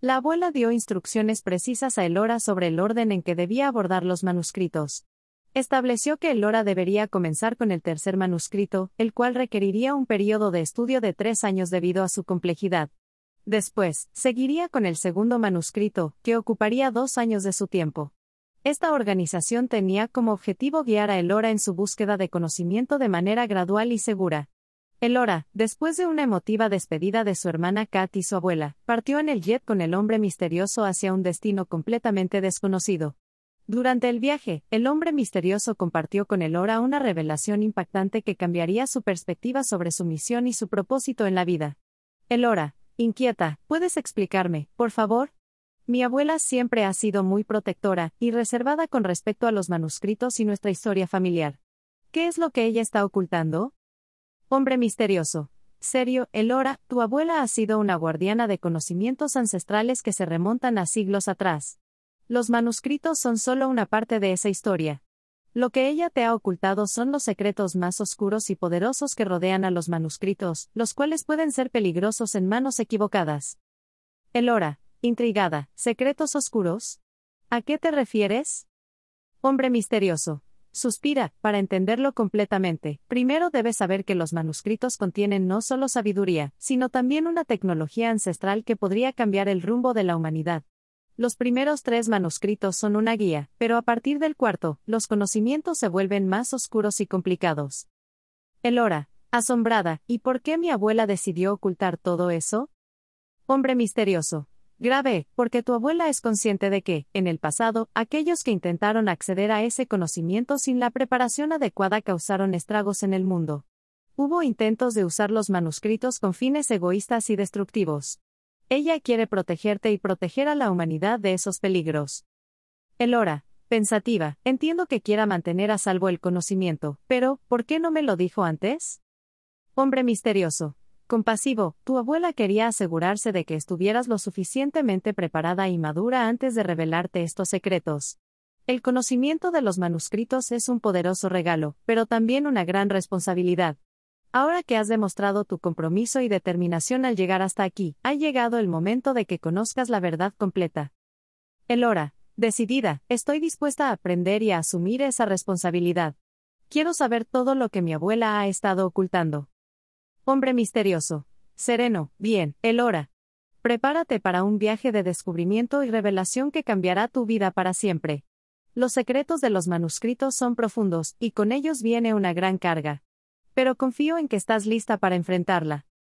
La abuela dio instrucciones precisas a Elora sobre el orden en que debía abordar los manuscritos. Estableció que Elora debería comenzar con el tercer manuscrito, el cual requeriría un periodo de estudio de tres años debido a su complejidad. Después, seguiría con el segundo manuscrito, que ocuparía dos años de su tiempo. Esta organización tenía como objetivo guiar a Elora en su búsqueda de conocimiento de manera gradual y segura. Elora, después de una emotiva despedida de su hermana Kat y su abuela, partió en el jet con el hombre misterioso hacia un destino completamente desconocido. Durante el viaje, el hombre misterioso compartió con Elora una revelación impactante que cambiaría su perspectiva sobre su misión y su propósito en la vida. Elora, inquieta, ¿puedes explicarme, por favor? Mi abuela siempre ha sido muy protectora y reservada con respecto a los manuscritos y nuestra historia familiar. ¿Qué es lo que ella está ocultando? Hombre misterioso. Serio, Elora, tu abuela ha sido una guardiana de conocimientos ancestrales que se remontan a siglos atrás. Los manuscritos son solo una parte de esa historia. Lo que ella te ha ocultado son los secretos más oscuros y poderosos que rodean a los manuscritos, los cuales pueden ser peligrosos en manos equivocadas. Elora, intrigada, ¿secretos oscuros? ¿A qué te refieres? Hombre misterioso. Suspira, para entenderlo completamente, primero debes saber que los manuscritos contienen no solo sabiduría, sino también una tecnología ancestral que podría cambiar el rumbo de la humanidad. Los primeros tres manuscritos son una guía, pero a partir del cuarto, los conocimientos se vuelven más oscuros y complicados. Elora, asombrada, ¿y por qué mi abuela decidió ocultar todo eso? Hombre misterioso, Grave, porque tu abuela es consciente de que, en el pasado, aquellos que intentaron acceder a ese conocimiento sin la preparación adecuada causaron estragos en el mundo. Hubo intentos de usar los manuscritos con fines egoístas y destructivos. Ella quiere protegerte y proteger a la humanidad de esos peligros. Elora, pensativa, entiendo que quiera mantener a salvo el conocimiento, pero, ¿por qué no me lo dijo antes? Hombre misterioso, Compasivo, tu abuela quería asegurarse de que estuvieras lo suficientemente preparada y madura antes de revelarte estos secretos. El conocimiento de los manuscritos es un poderoso regalo, pero también una gran responsabilidad. Ahora que has demostrado tu compromiso y determinación al llegar hasta aquí, ha llegado el momento de que conozcas la verdad completa. Elora, decidida, estoy dispuesta a aprender y a asumir esa responsabilidad. Quiero saber todo lo que mi abuela ha estado ocultando. Hombre misterioso. Sereno, bien, el hora. Prepárate para un viaje de descubrimiento y revelación que cambiará tu vida para siempre. Los secretos de los manuscritos son profundos, y con ellos viene una gran carga. Pero confío en que estás lista para enfrentarla.